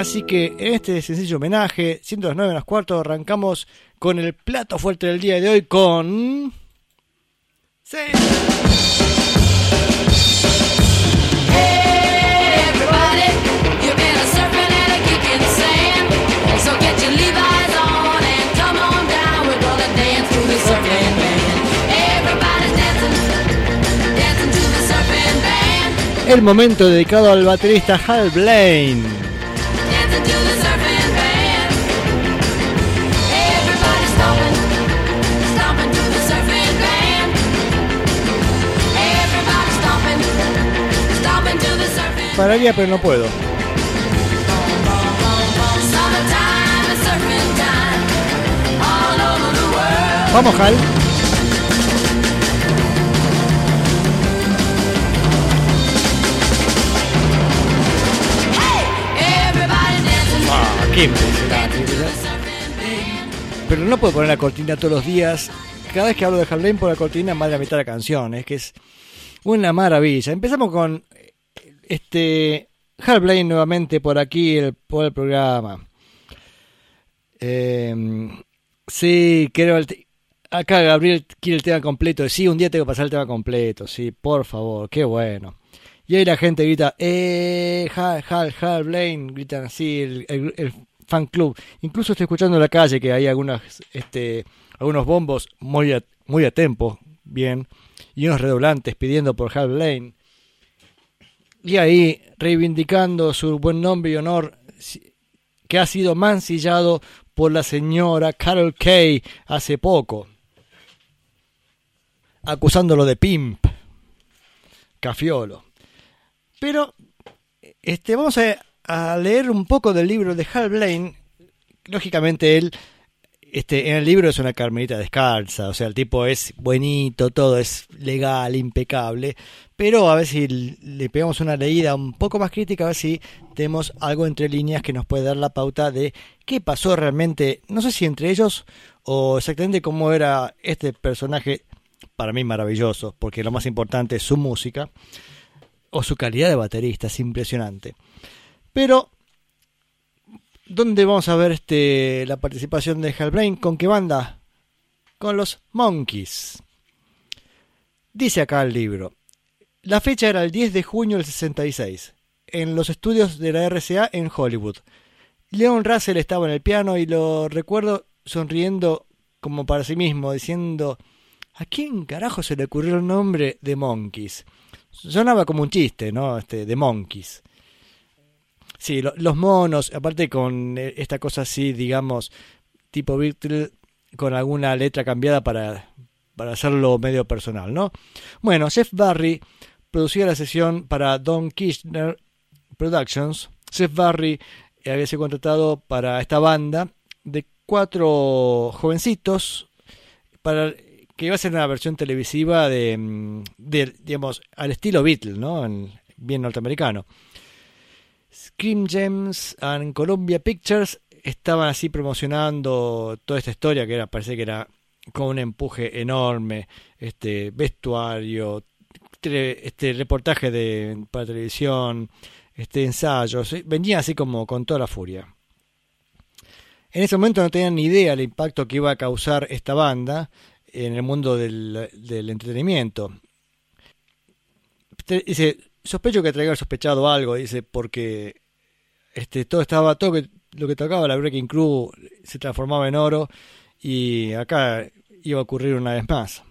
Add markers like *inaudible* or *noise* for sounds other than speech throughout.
Así que en este sencillo homenaje, siendo las 9 menos cuarto, arrancamos con el plato fuerte del día de hoy con... ¡Sí! El momento dedicado al baterista Hal Blaine. Pero no puedo. Vamos, Hal. Ah, qué Pero no puedo poner la cortina todos los días. Cada vez que hablo de Hal Blaine por la cortina, más de la mitad de la canción. Es que es una maravilla. Empezamos con este, Hal Blaine nuevamente por aquí, el, por el programa. Eh, sí, quiero acá Gabriel quiere el tema completo. Sí, un día tengo que pasar el tema completo. Sí, por favor, qué bueno. Y ahí la gente grita, eh, Hal, Hal, Hal Blaine, gritan así, el, fan club. Incluso estoy escuchando en la calle que hay algunas, este, algunos bombos muy a, muy a tempo, bien, y unos redoblantes pidiendo por Hal Blaine. Y ahí, reivindicando su buen nombre y honor, que ha sido mancillado por la señora Carol Kay hace poco, acusándolo de pimp, cafiolo. Pero este, vamos a, a leer un poco del libro de Hal Blaine. Lógicamente él este, en el libro es una carmelita descalza, o sea, el tipo es buenito, todo es legal, impecable, pero a ver si le pegamos una leída un poco más crítica, a ver si tenemos algo entre líneas que nos puede dar la pauta de qué pasó realmente, no sé si entre ellos o exactamente cómo era este personaje, para mí maravilloso, porque lo más importante es su música, o su calidad de baterista, es impresionante. Pero ¿Dónde vamos a ver este, la participación de Hellbrain? ¿Con qué banda? Con los Monkeys. Dice acá el libro. La fecha era el 10 de junio del 66, en los estudios de la RCA en Hollywood. Leon Russell estaba en el piano y lo recuerdo sonriendo como para sí mismo, diciendo, ¿a quién carajo se le ocurrió el nombre de Monkeys? Sonaba como un chiste, ¿no? Este, de Monkeys. Sí, los monos, aparte con eh, esta cosa así, digamos, tipo Beatle, con alguna letra cambiada para, para hacerlo medio personal, ¿no? Bueno, Jeff Barry producía la sesión para Don Kirchner Productions. Jeff Barry había sido contratado para esta banda de cuatro jovencitos para que iba a ser una versión televisiva de, mm, digamos, al estilo Beatle, ¿no? bien norteamericano. Scream Gems and Columbia Pictures estaban así promocionando toda esta historia que era, parece que era con un empuje enorme, este vestuario, este reportaje de para televisión, este ensayos, venía así como con toda la furia. En ese momento no tenían ni idea del impacto que iba a causar esta banda en el mundo del, del entretenimiento. Dice, sospecho que traiga sospechado algo, dice, porque este, todo estaba, todo lo que tocaba la Breaking Crew se transformaba en oro y acá iba a ocurrir una vez más.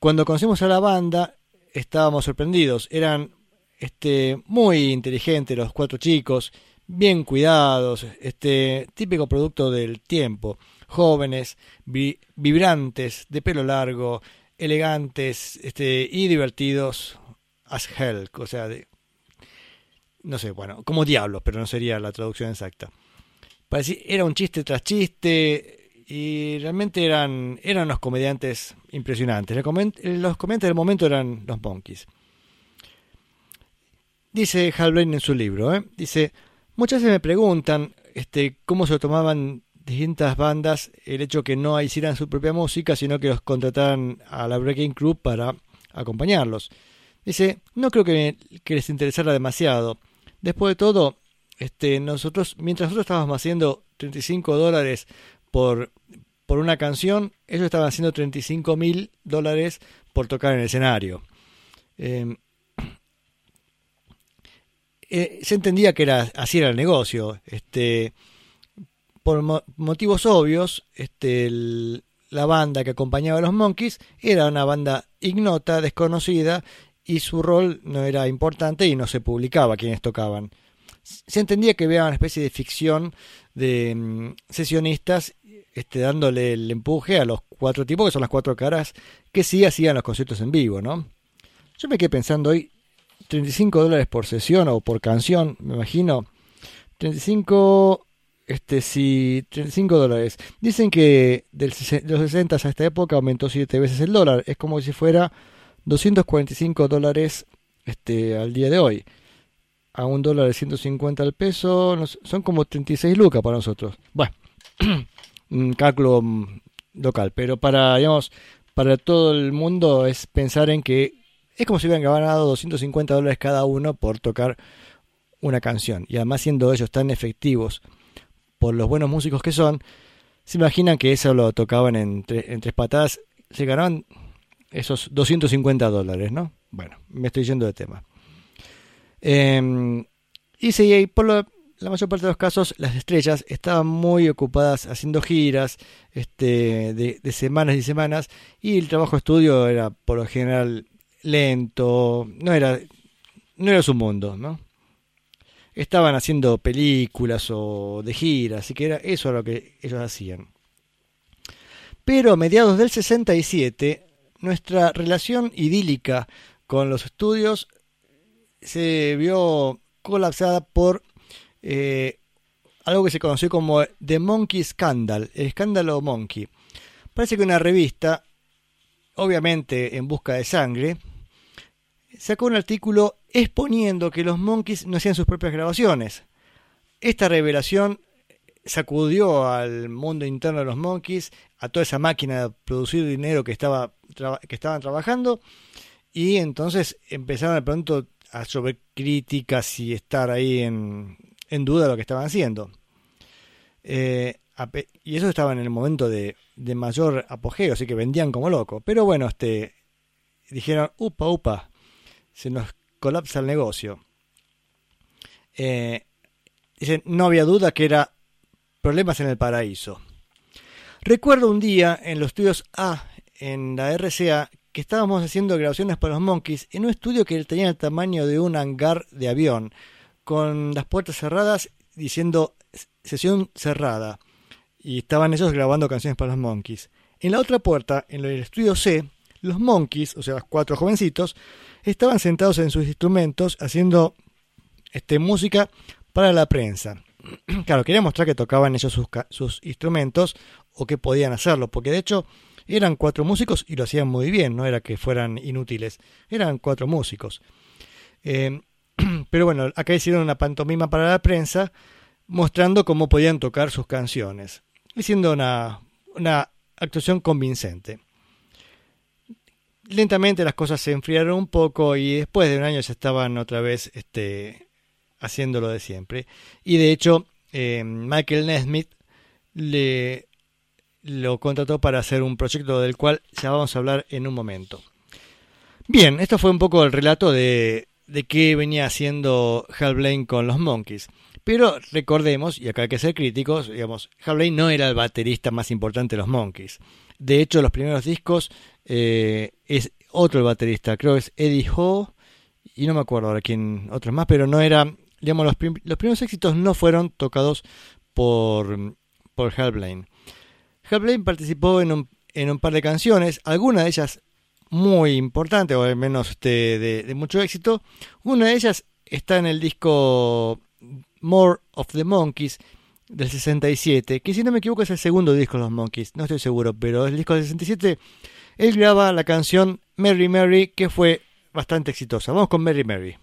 Cuando conocimos a la banda, estábamos sorprendidos. Eran este, muy inteligentes los cuatro chicos, bien cuidados, este, típico producto del tiempo. Jóvenes, vibrantes, de pelo largo, elegantes este, y divertidos as hell, o sea, de, no sé, bueno, como diablos, pero no sería la traducción exacta. parecía, era un chiste tras chiste y realmente eran, eran unos comediantes impresionantes. Los comediantes del momento eran los Monkeys. Dice Hal Blaine en su libro, ¿eh? dice, muchas veces me preguntan este, cómo se tomaban distintas bandas el hecho que no hicieran su propia música, sino que los contrataran a la Breaking Crew para acompañarlos. Dice, no creo que, les interesara demasiado. Después de todo, este, nosotros, mientras nosotros estábamos haciendo 35 dólares por, por una canción, ellos estaban haciendo 35 mil dólares por tocar en el escenario. Em, *clears throat* eh, se entendía que era así era el negocio. Este, por motivos obvios, este, la banda que acompañaba a los Monkeys era una banda ignota, desconocida, y su rol no era importante y no se publicaba quienes tocaban. Se entendía que había una especie de ficción de mm, sesionistas este, dándole el empuje a los cuatro tipos, que son las cuatro caras, que sí hacían los conciertos en vivo, ¿no? Yo me quedé pensando hoy, 35 dólares por sesión o por canción, me imagino. 35 este, si 35 dólares. Dicen que de los 60 a esta época aumentó 7 veces el dólar. Es como si fuera 245 dólares este, al día de hoy. A un dólar de 150 al peso, son como 36 lucas para nosotros. Bueno, *clears throat* cálculo mm, local, pero para, digamos, para todo el mundo es pensar en que es como si hubieran ganado 250 dólares cada uno por tocar una canción. Y además siendo ellos tan efectivos por los buenos músicos que son, se imaginan que eso lo tocaban en, tres patadas, se ganaban esos 250 dólares, ¿no? Bueno, me estoy yendo de tema. Eh, y por la mayor parte de los casos, las estrellas estaban muy ocupadas haciendo giras este, de, semanas y semanas, y el trabajo de estudio era por lo general lento, no era, no era su mundo, ¿no? estaban haciendo películas o de giras, así que era eso lo que ellos hacían. Pero a mediados del 67, nuestra relación idílica con los estudios se vio colapsada por eh, algo que se conoció como The Monkey Scandal, el escándalo Monkey. Parece que una revista, obviamente en busca de sangre, sacó un artículo exponiendo que los Monkeys no hacían sus propias grabaciones. Esta revelación sacudió al mundo interno de los Monkeys, a toda esa máquina de producir dinero que, estaba, que estaban trabajando, y entonces empezaron de pronto a sobre críticas y estar ahí en, en duda lo que estaban haciendo. Eh, y eso estaba en el momento de, mayor apogeo, así que vendían como loco. Pero bueno, este, dijeron, upa, upa, se nos colapsa el negocio. Eh, dice, no había duda que era problemas en el paraíso. Recuerdo un día en los estudios A, en la RCA, que estábamos haciendo grabaciones para los Monkeys en un estudio que tenía el tamaño de un hangar de avión, con las puertas cerradas diciendo sesión cerrada. Y estaban ellos grabando canciones para los Monkeys. En la otra puerta, en el estudio C, los Monkeys, o sea, los cuatro jovencitos, estaban sentados en sus instrumentos haciendo este, música para la prensa. *clears throat* claro, quería mostrar que tocaban ellos sus, instrumentos o que podían hacerlo, porque de hecho eran cuatro músicos y lo hacían muy bien, no era que fueran inútiles, eran cuatro músicos. Eh, *clears throat* pero bueno, acá hicieron una pantomima para la prensa mostrando cómo podían tocar sus canciones, haciendo una, una actuación convincente lentamente las cosas se enfriaron un poco y después de un año ya estaban otra vez este, haciendo lo de siempre. Y de hecho, eh, Michael Nesmith le lo contrató para hacer un proyecto del cual ya vamos a hablar en un momento. Bien, esto fue un poco el relato de, de qué venía haciendo Hal Blaine con los Monkeys. Pero recordemos, y acá hay que ser críticos, digamos, Hal Blaine no era el baterista más importante de los Monkeys. De hecho, los primeros discos eh, es otro el baterista, creo que es Eddie Ho, y no me acuerdo ahora quién, otros más, pero no era, digamos, los, primeros éxitos no fueron tocados por, por Hal Blaine. Hal Blaine participó en un, en un par de canciones, algunas de ellas muy importantes, o al menos este, de, de mucho éxito. Una de ellas está en el disco More of the Monkeys, del 67, que si no me equivoco es el segundo disco de los Monkeys, no estoy seguro, pero el disco del 67, él graba la canción Mary Mary, que fue bastante exitosa. Vamos con Mary Mary.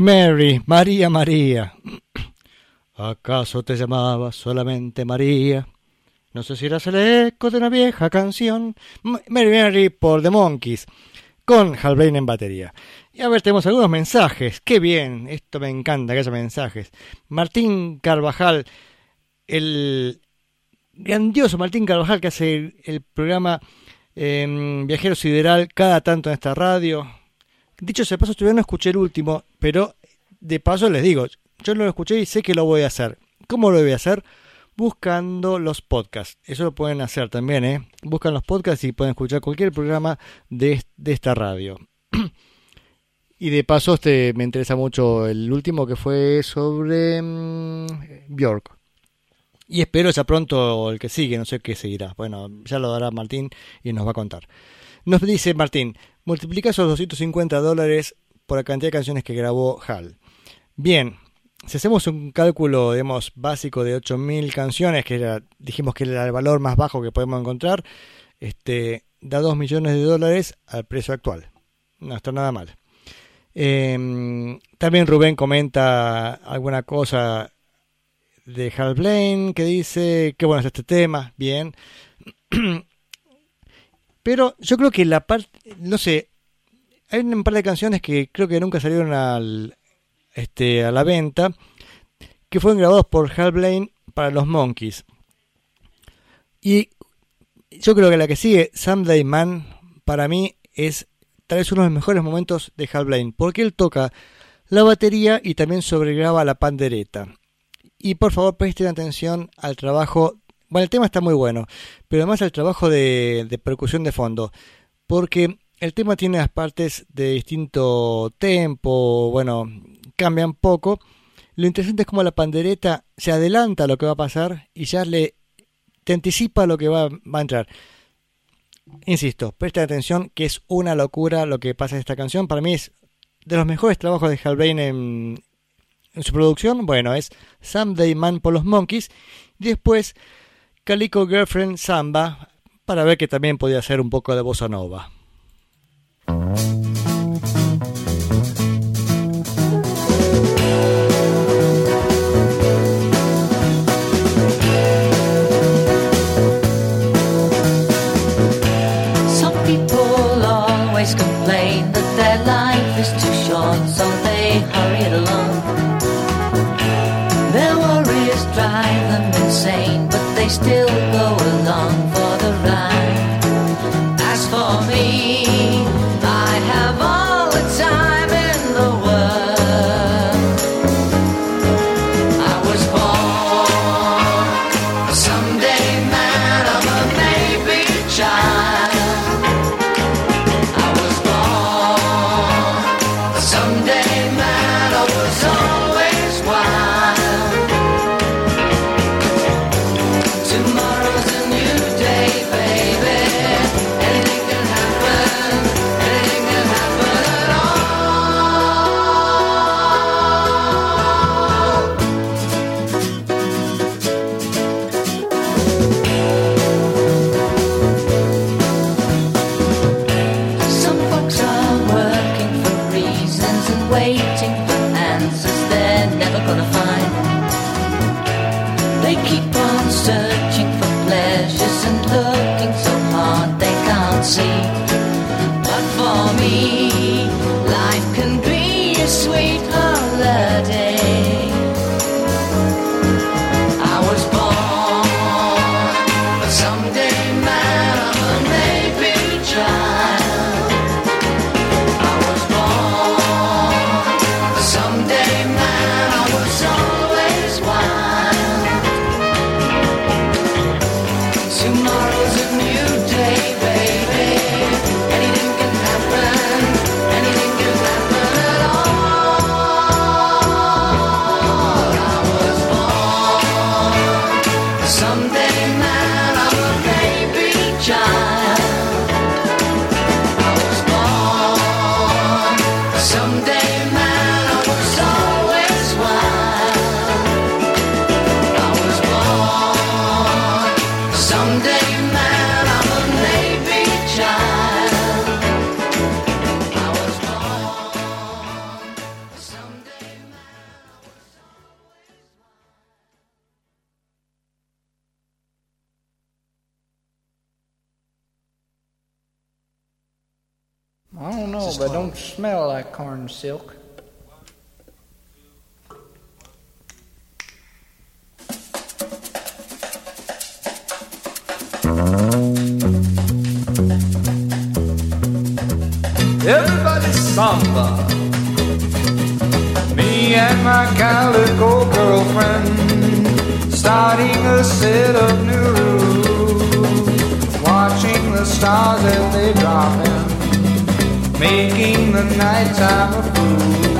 Mary, Mary, María, María. ¿Acaso te llamabas solamente María? No sé si eras el eco de una vieja canción. Mary, Mary por The Monkeys, con Hal en batería. Y a ver, tenemos algunos mensajes. Qué bien, esto me encanta que haya mensajes. Martín Carvajal, el grandioso Martín Carvajal que hace el, programa em, Viajero Sideral cada tanto en esta radio Dicho ese paso, todavía no escuché el último, pero de paso les digo, yo lo escuché y sé que lo voy a hacer. ¿Cómo lo voy a hacer? Buscando los podcasts. Eso lo pueden hacer también, ¿eh? Buscan los podcasts y pueden escuchar cualquier programa de, esta radio. *clears throat* y de paso, este, me interesa mucho el último que fue sobre mm, Bjork. Y espero ya pronto el que sigue, no sé qué seguirá. Bueno, ya lo dará Martín y nos va a contar. Nos dice Martín, multiplica esos 250 dólares por la cantidad de canciones que grabó Hal. Bien, si hacemos un cálculo, digamos, básico de 8.000 canciones, que dijimos que era el valor más bajo que podemos encontrar, este, da 2 millones de dólares al precio actual. No está nada mal. Em, también Rubén comenta alguna cosa de Hal Blaine que dice que bueno es este tema, bien. *clears throat* Pero yo creo que la parte, no sé, hay un par de canciones que creo que nunca salieron al, este, a la venta, que fueron grabados por Hal Blaine para los Monkeys. Y yo creo que la que sigue, Someday Man, para mí es tal vez uno de los mejores momentos de Hal Blaine, porque él toca la batería y también sobregraba la pandereta. Y por favor presten atención al trabajo bueno, el tema está muy bueno, pero además el trabajo de, percusión de fondo, porque el tema tiene las partes de distinto tempo, bueno, cambian poco. Lo interesante es como la pandereta se adelanta a lo que va a pasar y ya le te anticipa lo que va, a entrar. Insisto, presta atención que es una locura lo que pasa en esta canción. Para mí es de los mejores trabajos de Hal en, en su producción. Bueno, es Someday Man por los Monkeys. Después Calico Girlfriend Samba para ver que también podía ser un poco de bossa nova. cotton silk. Everybody samba. Me and my calico girlfriend starting a set of new rules, watching the stars as they drop making the nighttime a fool,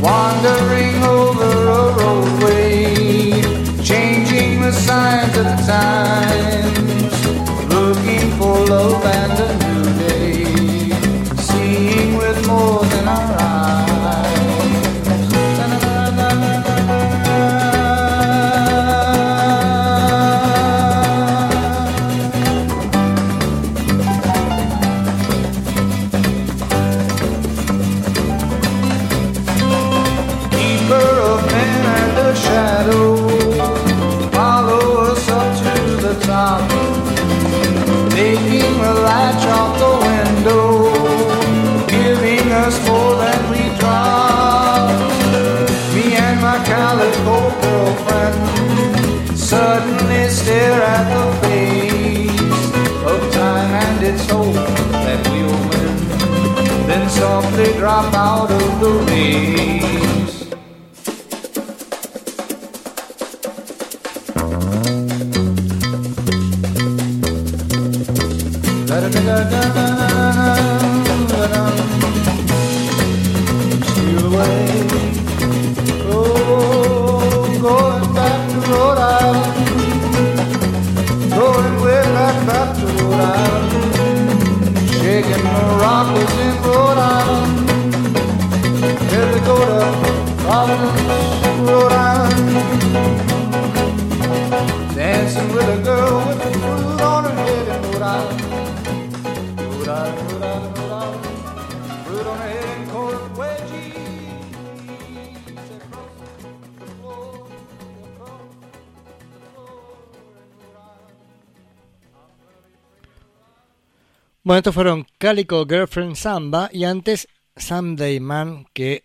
wandering over a roadway, changing the signs of the times, looking for love. me. Dancing with a girl with a fool on her head and rode out. Bueno, estos fueron Calico Girlfriend Samba y antes Someday Man, que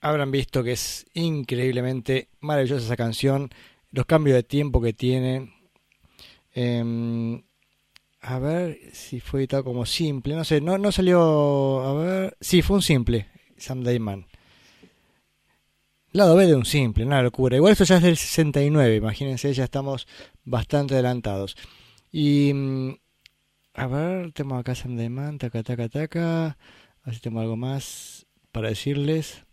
habrán visto que es increíblemente maravillosa esa canción los cambios de tiempo que tiene. Em, a ver si fue editado como simple, no sé, no, no salió, a ver, sí, fue un simple, Sam Dayman. Lado B de un simple, una locura. Igual esto ya es del 69, imagínense, ya estamos bastante adelantados. Y mm, a ver, tengo acá Sam Dayman, taca, taca, taca. A ver si tengo algo más para decirles.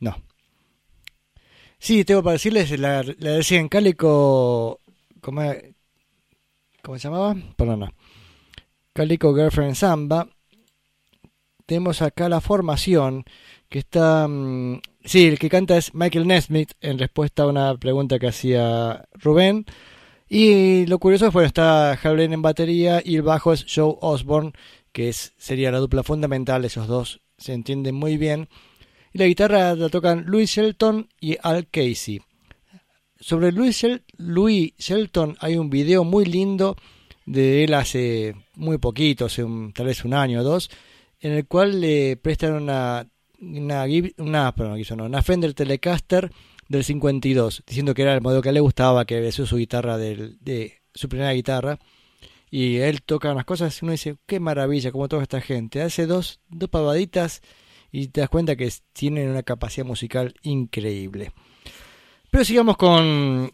No. Sí, tengo para decirles, la, la decía en Cálico, ¿cómo, ¿cómo se llamaba? Perdona. Calico Girlfriend Samba. Tenemos acá la formación que está... mm, sí, el que canta es Michael Nesmith en respuesta a una pregunta que hacía Rubén. Y lo curioso es, bueno, está Hal Blaine en batería y el bajo es Joe Osborne, que es, sería la dupla fundamental, esos dos se entienden muy bien. Y la guitarra la tocan Louis Shelton y Al Casey. Sobre Louis, Louis Shelton hay un video muy lindo de él hace muy poquito, hace un- tal vez un año o dos, en el cual le prestan una, una, una, Fender Telecaster del 52, diciendo que era el modelo que le gustaba, que sido su guitarra del- de su primera guitarra. Y él toca unas cosas y uno dice, qué maravilla, como toda esta gente. Hace dos, dos pavaditas y te das cuenta que tienen una capacidad musical increíble. Pero sigamos con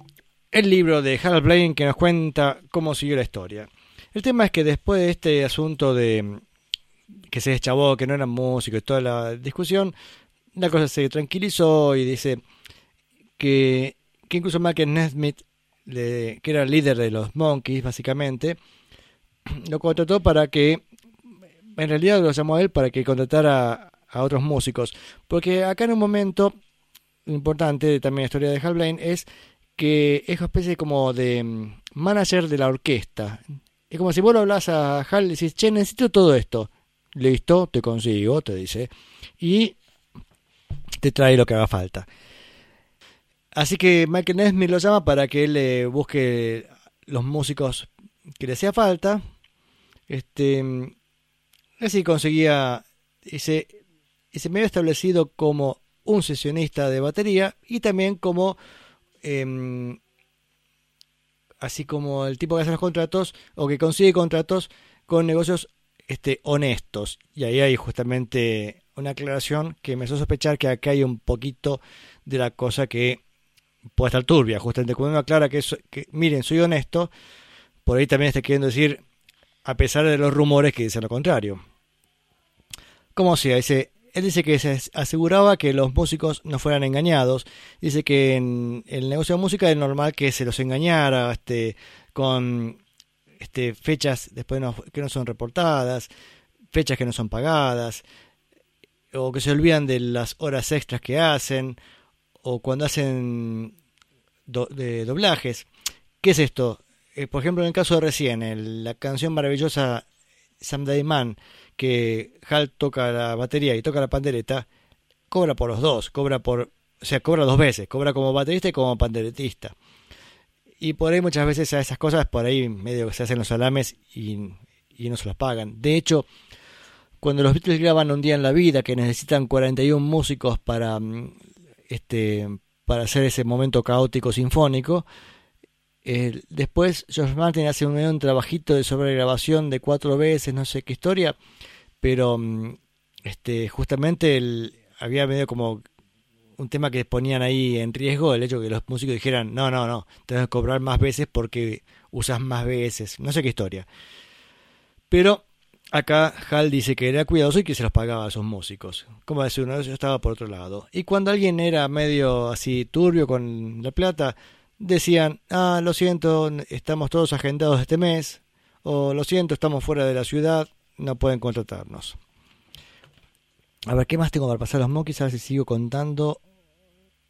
el libro de Harold Blaine que nos cuenta cómo siguió la historia. El tema es que después de este asunto de que se deschavó, que no eran músicos y toda la discusión, la cosa se tranquilizó y dice que, que incluso Michael Nesmith, que era el líder de los Monkeys básicamente, *clears throat* lo contrató para que, en realidad lo llamó a él para que contratara a otros músicos. Porque acá en un momento importante también la historia de Hal Blaine es que es una especie como de mm, manager de la orquesta. Es como si vos lo hablas a Hal y decís, che, necesito todo esto. Listo, te consigo, te dice. Y te trae lo que haga falta. Así que Michael Nesmith lo llama para que él le busque los músicos que le hacía falta. Este, mm, así conseguía, se, y se me había establecido como un sesionista de batería y también como em, así como el tipo que hace los contratos o que consigue contratos con negocios este, honestos. Y ahí hay justamente una aclaración que me hizo sospechar que acá hay un poquito de la cosa que puede estar turbia. Justamente cuando uno aclara que, so- que miren, soy honesto, por ahí también está queriendo decir, a pesar de los rumores que dicen lo contrario. Como sea, dice, él dice que se aseguraba que los músicos no fueran engañados. Dice que en el negocio de música es normal que se los engañara este, con este, fechas después que no son reportadas, fechas que no son pagadas, o que se olvidan de las horas extras que hacen, o cuando hacen de doblajes. ¿Qué es esto? Eh, por ejemplo, en el caso de recién, la canción maravillosa Someday Man, que Hal toca la batería y toca la pandereta, cobra por los dos, cobra por, o sea, cobra dos veces, cobra como baterista y como panderetista. Y por ahí muchas veces a esas cosas, por ahí medio que se hacen los salames y, y no se los pagan. De hecho, cuando los Beatles graban un día en la vida, que necesitan 41 músicos para, mm, este, para hacer ese momento caótico sinfónico, eh, después George Martin hace un, un trabajito de sobregrabación de cuatro veces, no sé qué historia, pero mm, este, justamente había medio como un tema que ponían ahí en riesgo, el hecho que los músicos dijeran, no, no, no, tenés que cobrar más veces porque usas más veces, no sé qué historia. Pero acá Hal dice que era cuidadoso y que se los pagaba a sus músicos. Como decir, uno yo estaba por otro lado. Y cuando alguien era medio así turbio con la plata, decían, ah, lo siento, estamos todos agendados este mes, o lo siento, estamos fuera de la ciudad, no pueden contratarnos. A ver, ¿qué más tengo para pasar los monkeys? A ver si sigo contando.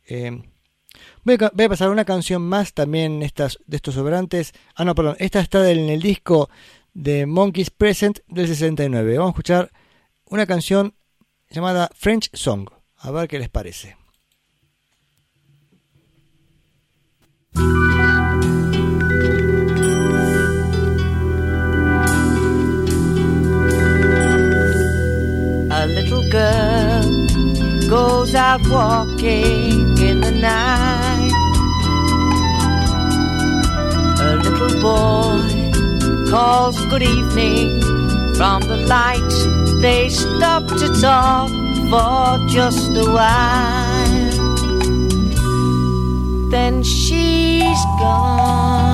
Eh, voy, a, voy a pasar una canción más también estas, de estos sobrantes. Ah, no, perdón. Esta está en el disco de Monkeys Present del 69. Vamos a escuchar una canción llamada French Song. A ver qué les parece. A little girl goes out walking in the night. A little boy calls good evening from the light. They stop to talk for just a while. Then she's gone.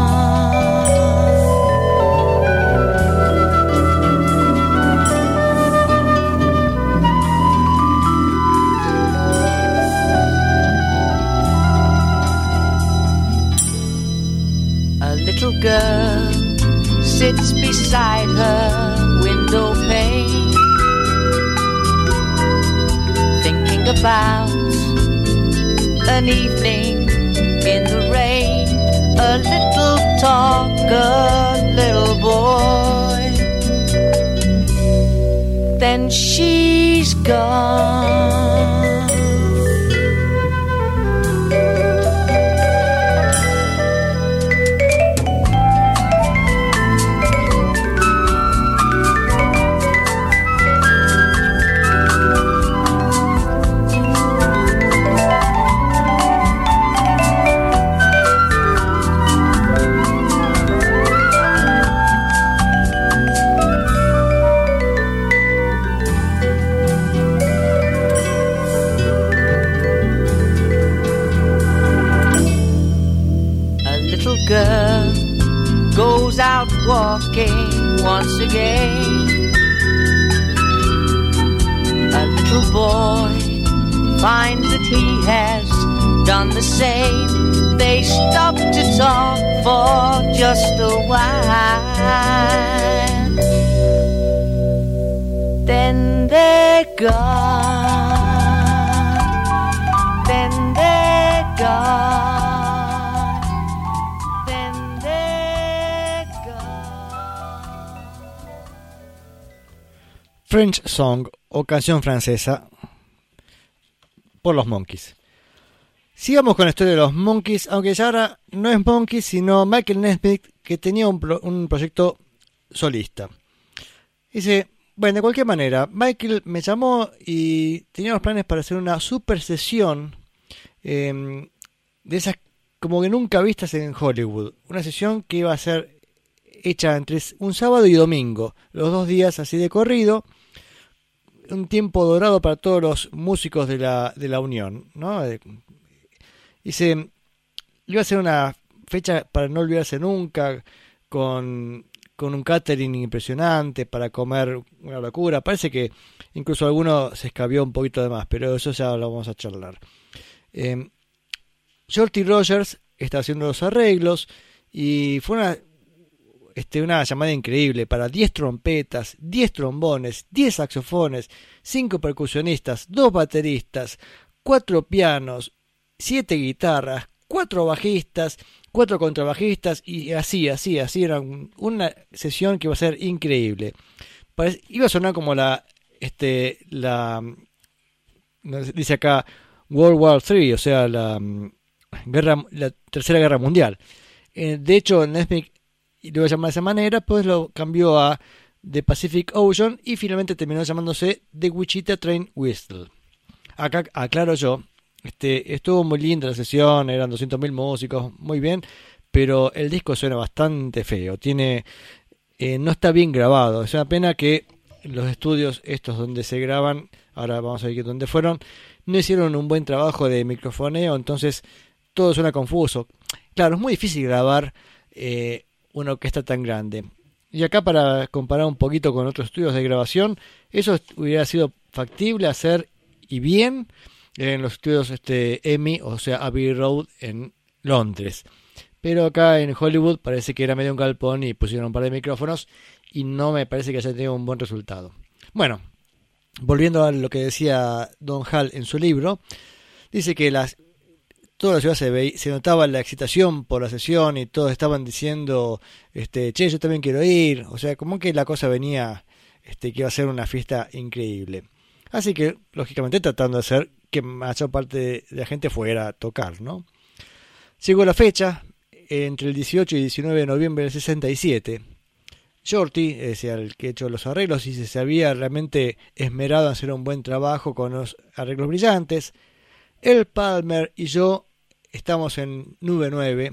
Girl sits beside her window pane, thinking about an evening in the rain. A little talk, a little boy. Then she's gone. Song o canción francesa por los Monkeys. Sigamos con la historia de los Monkeys, aunque ya ahora no es Monkeys, sino Michael Nesmith, que tenía un, un proyecto solista. Dice, bueno, de cualquier manera, Michael me llamó y teníamos planes para hacer una super sesión eh, de esas como que nunca vistas en Hollywood. Una sesión que iba a ser hecha entre un sábado y domingo, los dos días así de corrido un tiempo dorado para todos los músicos de la, de la Unión, ¿no? Eh, Dice, iba a ser una fecha para no olvidarse nunca, con, con un catering impresionante, para comer una locura. Parece que incluso alguno se escabió un poquito de más, pero eso ya lo vamos a charlar. Eh, Shorty Rogers está haciendo los arreglos y fue una, este, una llamada increíble para 10 trompetas, 10 trombones, 10 saxofones, 5 percusionistas, 2 bateristas, 4 pianos, 7 guitarras, 4 bajistas, 4 contrabajistas y así, así, así. Era un- una sesión que iba a ser increíble. Parec- iba a sonar como la, este, la, dice acá World War III, o sea, la, mm, guerra, la tercera guerra mundial. Eh, de hecho, Nesmith lo iba a llamar de esa manera, pues lo cambió a The Pacific Ocean y finalmente terminó llamándose The Wichita Train Whistle. Acá aclaro yo, este, estuvo muy linda la sesión, eran 200.000 músicos, muy bien, pero el disco suena bastante feo, tiene, eh, no está bien grabado, es una pena que los estudios estos donde se graban, ahora vamos a ver dónde fueron, no hicieron un buen trabajo de microfoneo, entonces todo suena confuso. Claro, es muy difícil grabar eh, una orquesta tan grande. Y acá para comparar un poquito con otros estudios de grabación, eso hubiera sido factible hacer y bien en los estudios este, EMI, o sea, Abbey Road en Londres. Pero acá en Hollywood parece que era medio un galpón y pusieron un par de micrófonos y no me parece que haya tenido un buen resultado. Bueno, volviendo a lo que decía Don Hall en su libro, dice que las toda la ciudad se veía, se notaba la excitación por la sesión y todos estaban diciendo, este, che, yo también quiero ir, o sea, como que la cosa venía, este, que iba a ser una fiesta increíble. Así que, lógicamente, tratando de hacer que mayor parte de la gente fuera a tocar, ¿no? Llegó la fecha, entre el 18 y 19 de noviembre del 67. Shorty, es el que hecho los arreglos, y se había realmente esmerado en hacer un buen trabajo con los arreglos brillantes. El Palmer y yo estamos en Nube 9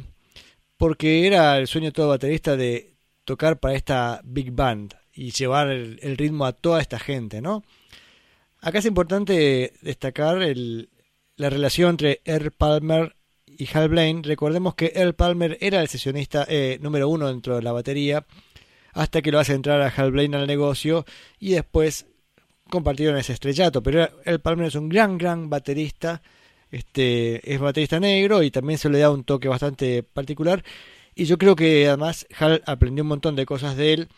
porque era el sueño todo baterista de tocar para esta big band y llevar el, el ritmo a toda esta gente, ¿no? Acá es importante destacar el, la relación entre Earl Palmer y Hal Blaine. Recordemos que Earl Palmer era el sesionista eh, número uno dentro de la batería hasta que lo hace entrar a Hal Blaine al negocio y después compartieron ese estrellato. Pero Earl Palmer es un gran, gran baterista. Este, es baterista negro y también se le da un toque bastante particular. Y yo creo que además Hal aprendió un montón de cosas de él.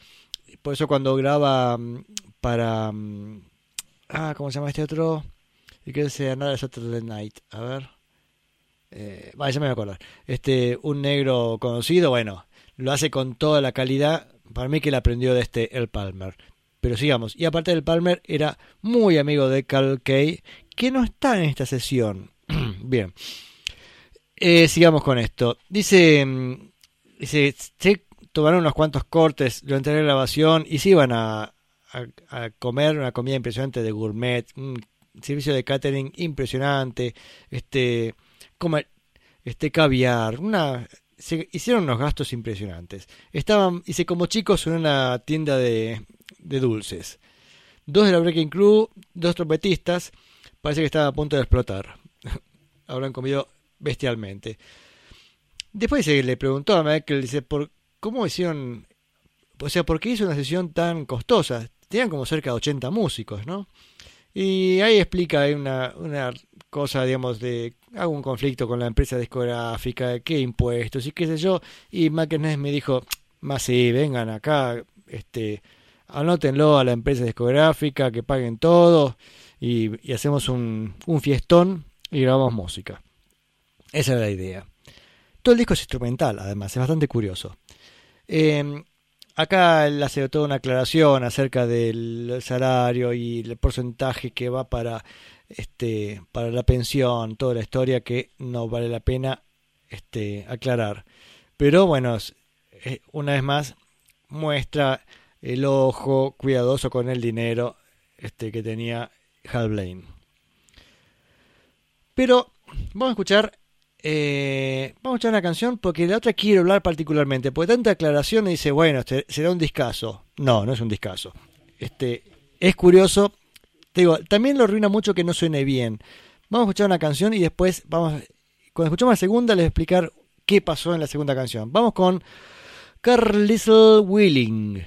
Por eso cuando graba mm, para... mm, Ah, ¿cómo se llama este otro? Y que sea nada Saturday Night. A ver. Eh, ya me voy a acordar. Este, un negro conocido, bueno, lo hace con toda la calidad. Para mí que le aprendió de este El Palmer. Pero sigamos. Y aparte del Palmer, era muy amigo de Carl Kay, que no está en esta sesión. *clears throat* Bien. Eh, sigamos con esto. Dice, mm, dice, se tomaron unos cuantos cortes durante la grabación y se iban a, comer una comida impresionante de gourmet, un servicio de catering impresionante, este, comer, este caviar, una, se hicieron unos gastos impresionantes. Estaban, hice como chicos en una tienda de, dulces. Dos de la Breaking Crew, dos trompetistas, parece que estaban a punto de explotar. Habrán comido bestialmente. Después se le preguntó a Michael, dice, ¿por cómo hicieron, o sea, por qué hizo una sesión tan costosa? Tenían como cerca de 80 músicos, ¿no? Y ahí explica una, una cosa, digamos, de algún conflicto con la empresa discográfica, qué impuestos y qué sé yo. Y McNess me dijo, más sí, vengan acá, este, anótenlo a la empresa discográfica, que paguen todo y, hacemos un fiestón y grabamos música. Esa era la idea. Todo el disco es instrumental, además, es bastante curioso. Eh, acá él hace toda una aclaración acerca del salario y el porcentaje que va para este para la pensión, toda la historia que no vale la pena este aclarar. Pero bueno, eh, una vez más muestra el ojo cuidadoso con el dinero este que tenía Hal Blaine. Pero vamos a escuchar eh, vamos a escuchar una canción porque la otra quiero hablar particularmente. Porque tanta aclaración dice, bueno, este será un discazo. No, no es un discazo. Este, es curioso. Te digo, también lo arruina mucho que no suene bien. Vamos a escuchar una canción y después vamos. Cuando escuchamos la segunda, les voy a explicar qué pasó en la segunda canción. Vamos con Carlisle Willing.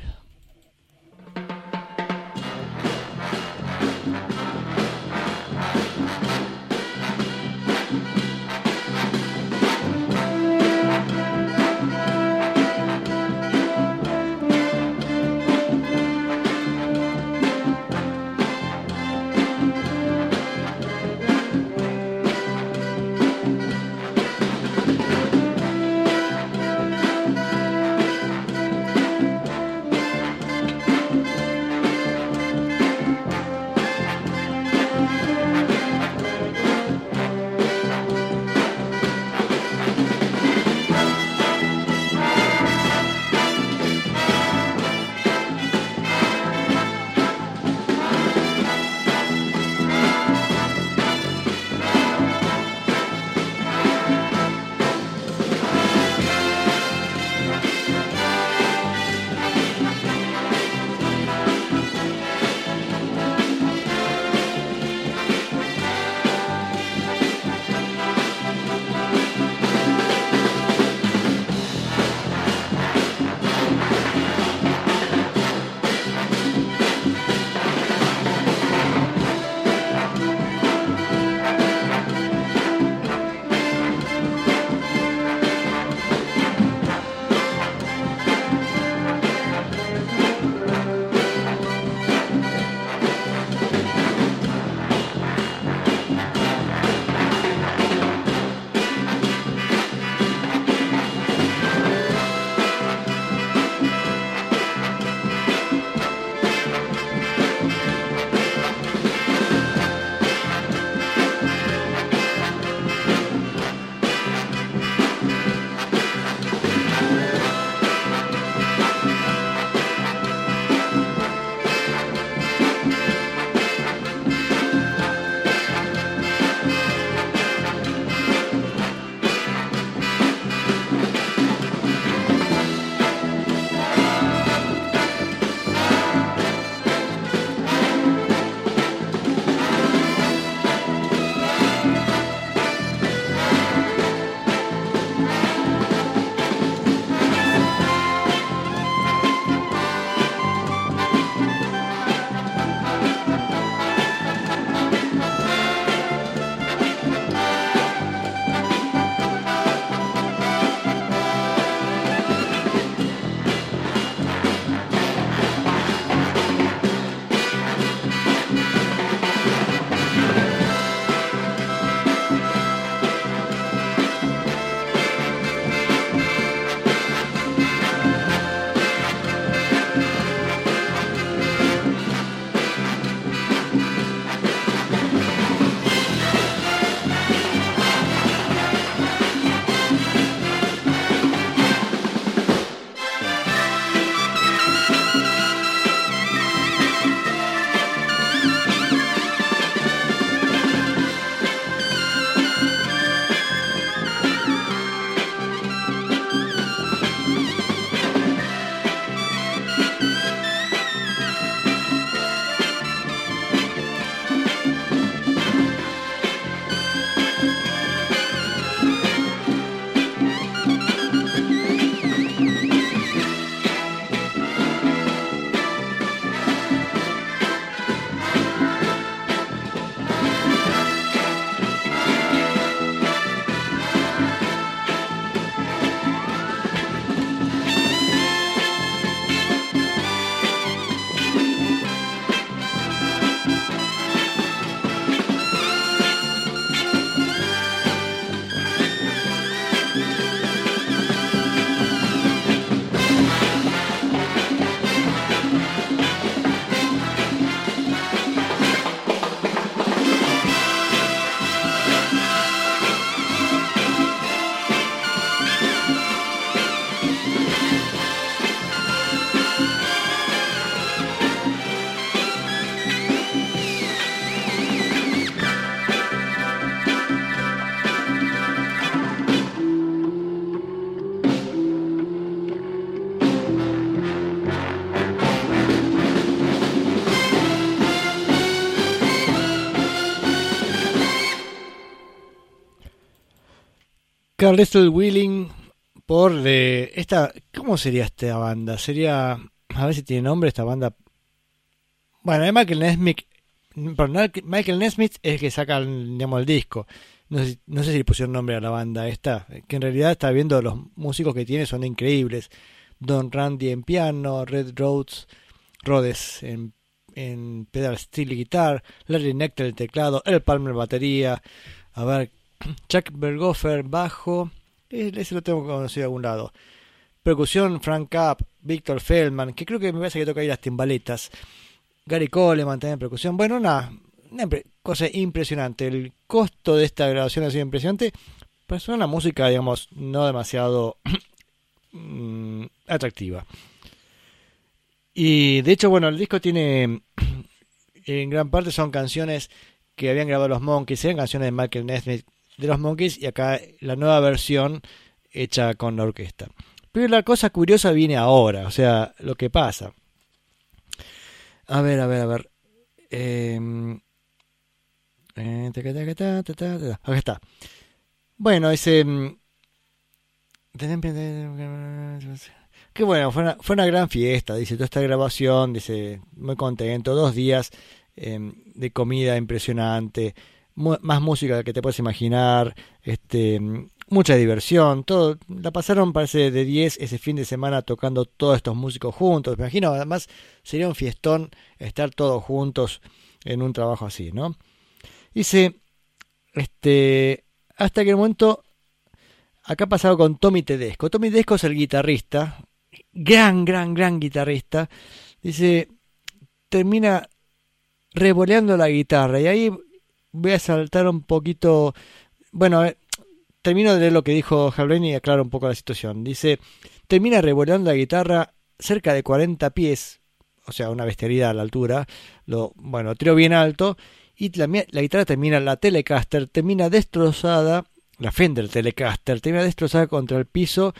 Carl Little Willing por de esta ¿cómo sería esta banda? Sería a ver si tiene nombre esta banda. Bueno, es Michael Nesmith, perdón, Michael Nesmith es el que saca digamos, el disco. No sé, no sé si le pusieron nombre a la banda esta, que en realidad está viendo los músicos que tiene son increíbles. Don Randy en piano, Red Rhodes, Rhodes en, en pedal steel y guitar, Larry Nectar el teclado, El Palmer batería, a ver, *clears throat* Chuck Berghofer bajo, ese lo tengo conocido de algún lado. Percusión, Frank Capp, Víctor Feldman, que creo que me parece que toca ahí las timbaletas. Gary Coleman también percusión. Bueno, una, una cosa impresionante. El costo de esta grabación ha sido impresionante. Pero es una música, digamos, no demasiado *clears throat* mm, atractiva. Y de hecho, bueno, el disco tiene, *clears throat* en gran parte son canciones que habían grabado los Monkeys, eran canciones de Michael Nesmith de los Monkeys y acá la nueva versión hecha con la orquesta. Pero la cosa curiosa viene ahora, o sea, lo que pasa. A ver, a ver, a ver. Eh, Acá está. Bueno, ese... Mm, Qué bueno, fue una, fue una gran fiesta, dice, toda esta grabación, dice, muy contento, dos días em, de comida impresionante, más música que te puedes imaginar, este, mucha diversión, todo, la pasaron parece de 10 ese fin de semana tocando todos estos músicos juntos, me imagino, además sería un fiestón estar todos juntos en un trabajo así, ¿no? Dice, este, hasta que el momento, acá ha pasado con Tommy Tedesco, Tommy Tedesco es el guitarrista, gran, gran, gran guitarrista, dice, termina revoleando la guitarra y ahí voy a saltar un poquito, bueno, eh, termino de leer lo que dijo Jalbren y aclaro un poco la situación. Dice, termina revoleando la guitarra cerca de 40 pies, o sea, una bestialidad a la altura, lo, bueno, trío bien alto, y la, la guitarra termina, la Telecaster termina destrozada, la Fender Telecaster termina destrozada contra el piso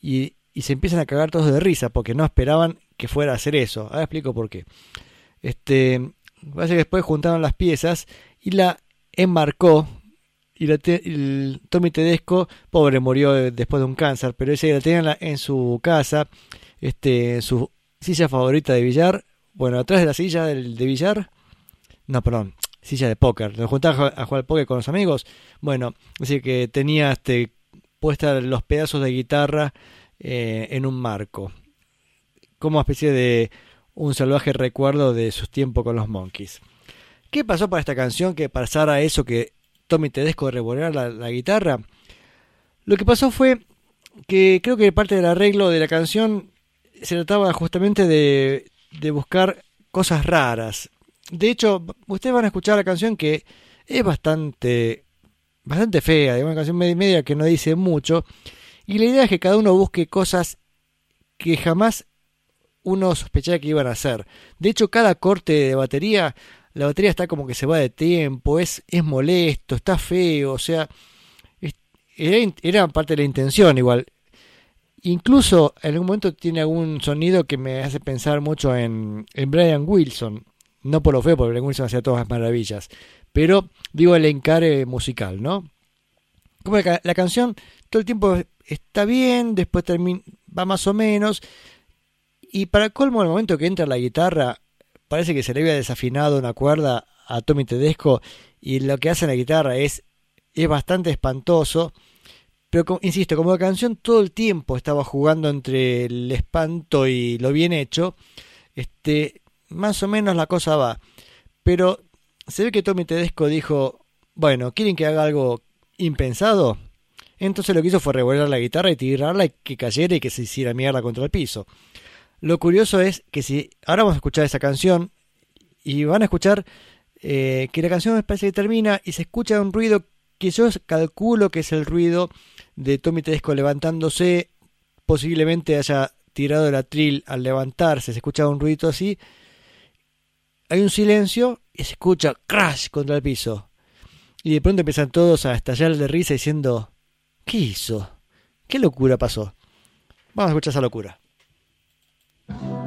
y y se empiezan a cagar todos de risa porque no esperaban que fuera a hacer eso. Ahora explico por qué. Este, parece que después juntaron las piezas y la enmarcó. Y la el Tommy Tedesco, pobre, murió después de un cáncer, pero ese la tenía en, su casa, este, su silla favorita de billar. Bueno, atrás de la silla del, de billar, no, perdón, silla de póker. Lo juntaba a jugar al póker con los amigos. Bueno, así que tenía este, puesta los pedazos de guitarra eh, en un marco, como especie de un salvaje recuerdo de sus tiempos con los Monkeys. ¿Qué pasó para esta canción que pasara eso que Tommy Tedesco revolver la, la guitarra? Lo que pasó fue que creo que parte del arreglo de la canción se trataba justamente de, de buscar cosas raras. De hecho, ustedes van a escuchar la canción que es bastante bastante fea, es una canción media, media que no dice mucho, y la idea es que cada uno busque cosas que jamás uno sospechaba que iban a hacer. De hecho, cada corte de batería, la batería está como que se va de tiempo, es, es molesto, está feo, o sea, era, parte de la intención igual. Incluso en algún momento tiene algún sonido que me hace pensar mucho en, en Brian Wilson. No por lo feo, porque Brian Wilson hacía todas las maravillas. Pero digo el encare musical, ¿no? Como la, la canción todo el tiempo está bien, después termina, va más o menos. Y para colmo, el momento que entra la guitarra, parece que se le había desafinado una cuerda a Tommy Tedesco y lo que hace en la guitarra es, es bastante espantoso. Pero insisto, como la canción todo el tiempo estaba jugando entre el espanto y lo bien hecho, este, más o menos la cosa va. Pero se ve que Tommy Tedesco dijo, bueno, ¿quieren que haga algo impensado? Entonces lo que hizo fue revolver la guitarra y tirarla y que cayera y que se hiciera mierda contra el piso. Lo curioso es que si ahora vamos a escuchar esa canción y van a escuchar eh, que la canción me parece que termina y se escucha un ruido que yo calculo que es el ruido de Tommy Tedesco levantándose, posiblemente haya tirado el atril al levantarse, se escucha un ruido así, hay un silencio y se escucha crash contra el piso. Y de pronto empiezan todos a estallar de risa diciendo, ¿Qué hizo? ¿Qué locura pasó? Vamos a escuchar esa locura. Thank you.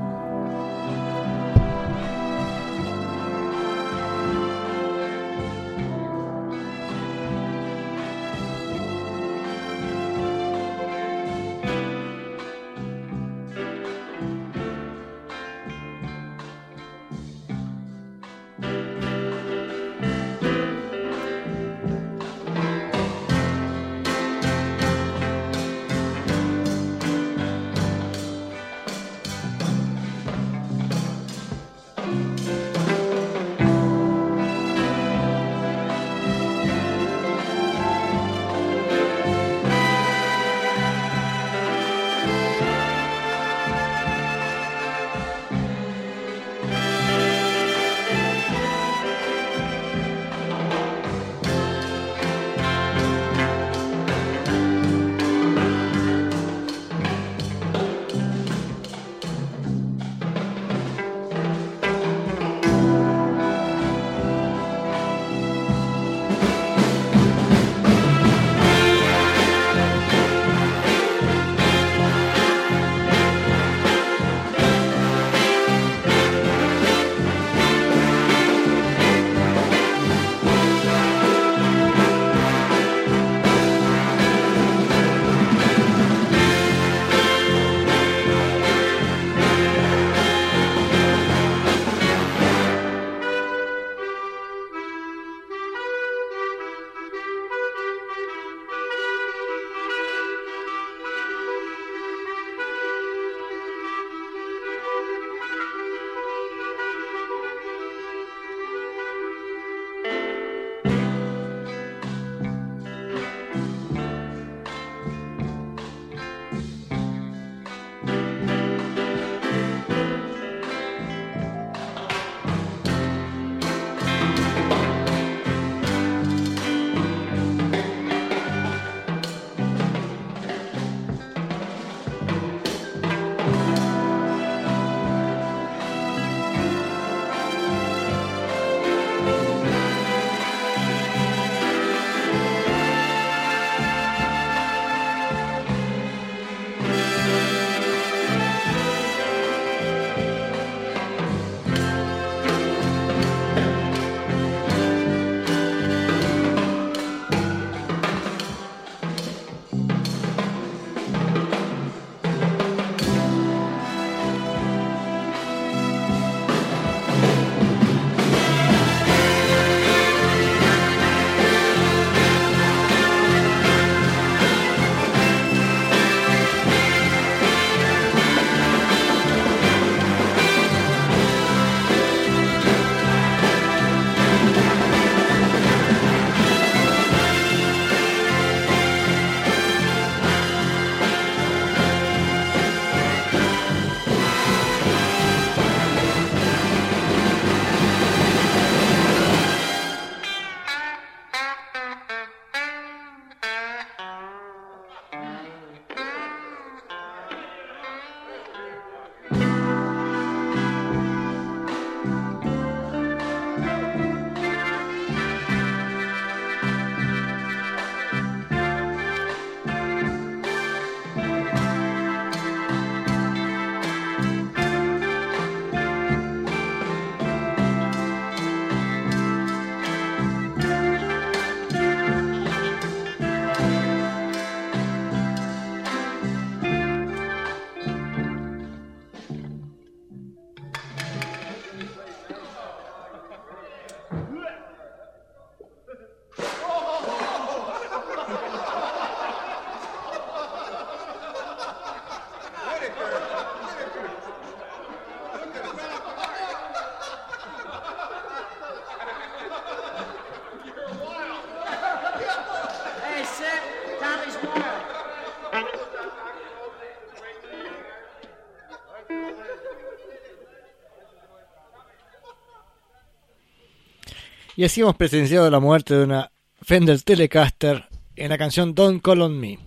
Y así hemos presenciado la muerte de una Fender Telecaster en la canción Don't Call on Me.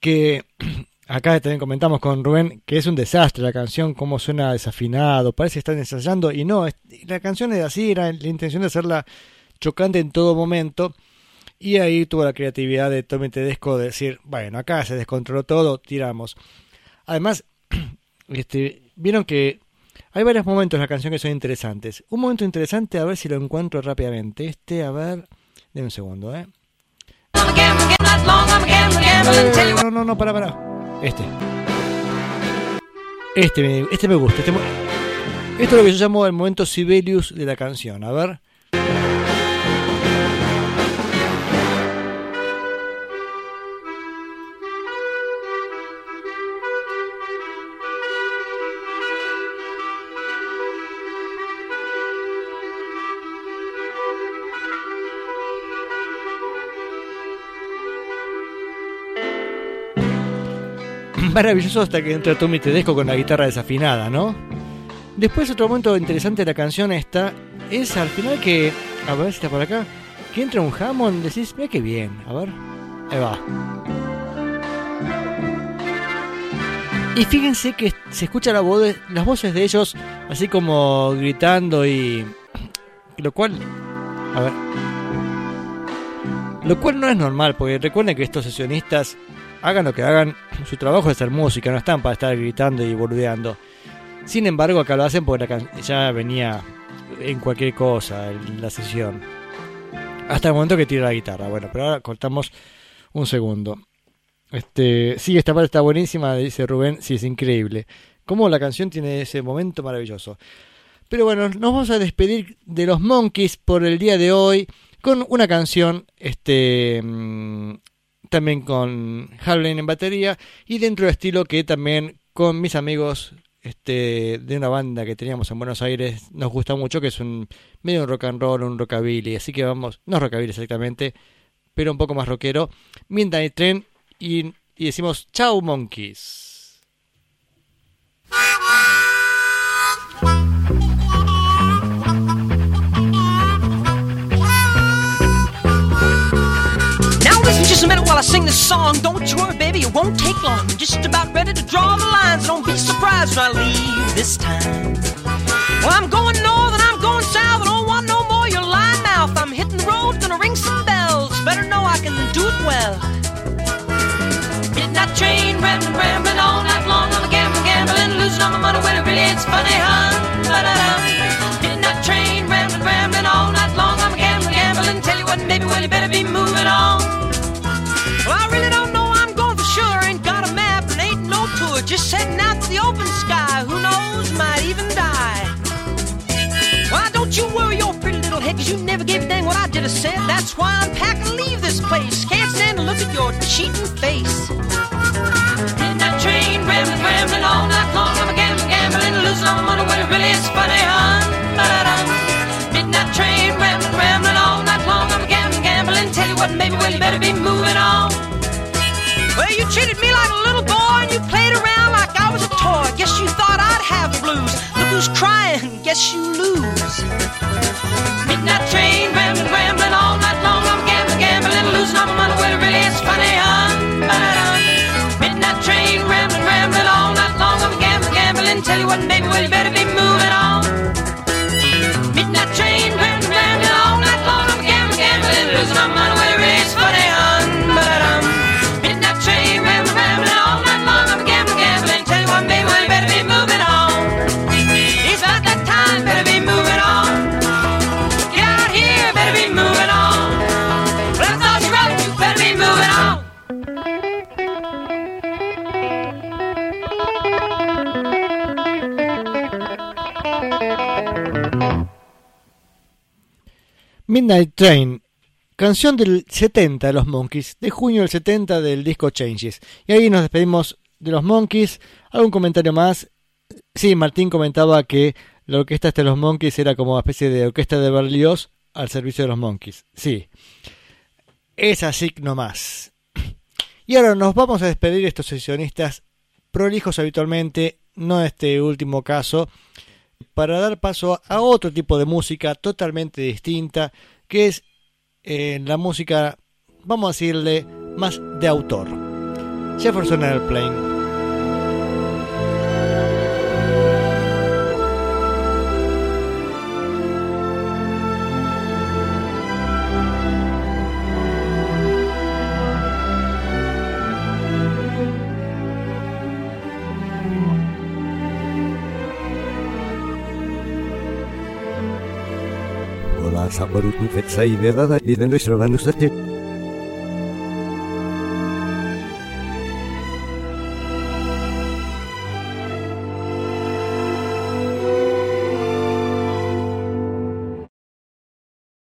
Que *clears throat* acá también comentamos con Rubén que es un desastre la canción, cómo suena desafinado, parece que están ensayando. Y no, la canción es así, era la intención de hacerla chocante en todo momento. Y ahí tuvo la creatividad de Tommy Tedesco de decir, bueno, acá se descontroló todo, tiramos. Además, *clears throat* este, vieron que hay varios momentos en la canción que son interesantes. Un momento interesante, a ver si lo encuentro rápidamente. Este, a ver, de un segundo, eh no, no, no, para, para. Este. Este, este me gusta. Este, esto es lo que yo llamo el momento Sibelius de la canción. A ver. Maravilloso hasta que entra Tommy Tedesco con la guitarra desafinada, ¿no? Después otro momento interesante de la canción esta es al final que, a ver si está por acá, que entra un Hammond, decís, mira qué bien, a ver, ahí va. Y fíjense que se escucha la voz las voces de ellos así como gritando y... Lo cual... A ver. Lo cual no es normal, porque recuerden que estos sesionistas hagan lo que hagan, su trabajo es hacer música, no están para estar gritando y boludeando. Sin embargo, acá lo hacen porque ya venía en cualquier cosa en la sesión. Hasta el momento que tira la guitarra. Bueno, pero ahora cortamos un segundo. Este, sí, esta parte está buenísima, dice Rubén. Sí, es increíble. Cómo la canción tiene ese momento maravilloso. Pero bueno, nos vamos a despedir de los Monkeys por el día de hoy con una canción este mm, también con Harlem en batería y dentro de estilo que también con mis amigos este, de una banda que teníamos en Buenos Aires nos gusta mucho, que es un medio un rock and roll, un rockabilly, así que vamos, no rockabilly exactamente, pero un poco más rockero, Midnight Train y, y decimos chao monkeys. While I sing this song. Don't you worry, baby, it won't take long. I'm just about ready to draw the lines. Don't be surprised when I leave this time. Well, I'm going north and I'm going south. I don't want no more your lying mouth. I'm hitting the road, gonna ring some bells. Better know I can do it well. Midnight train, rambling, rambling all night long. I'm gambling, gambling, losing all my money when it really ain't funny, huh? Midnight train, rambling, rambling all night long. I'm a gambling, gambling. Tell you what, baby, well, you better be moving on. Heading out to the open sky. Who knows, might even die. Why don't you worry your pretty little head, cause you never gave a dang what I did or said. That's why I'm packing leave this place. Can't stand to look at your cheating face. Midnight train, rambling, rambling all night long. I'm a gambling, gambling, losing all my money when it really is funny, huh? Midnight train, rambling, rambling all night long. I'm a gambling, gambling. Tell you what, baby, well, you better be moving on. Well, you treated me like a little boy and you played who's crying, guess you lose. Midnight train, rambling, rambling all night long. I'm gambling, gambling, losing all my money. Well, it really is funny, huh? Midnight train, rambling, rambling all night long. I'm gambling, gambling. Tell you what, baby, well, you better be Midnight Train, canción del 70 de los Monkeys, de junio del 70 del disco Changes. Y ahí nos despedimos de los Monkeys. ¿Algún comentario más? Sí, Martín comentaba que la orquesta de los Monkeys era como una especie de orquesta de Berlioz al servicio de los Monkeys. Sí, es así nomás. Y ahora nos vamos a despedir estos sesionistas prolijos habitualmente, no este último caso. Para dar paso a otro tipo de música totalmente distinta, que es eh, la música, vamos a decirle, más de autor. Jefferson Airplane. sabru tu petsei berada iden isra dandu sate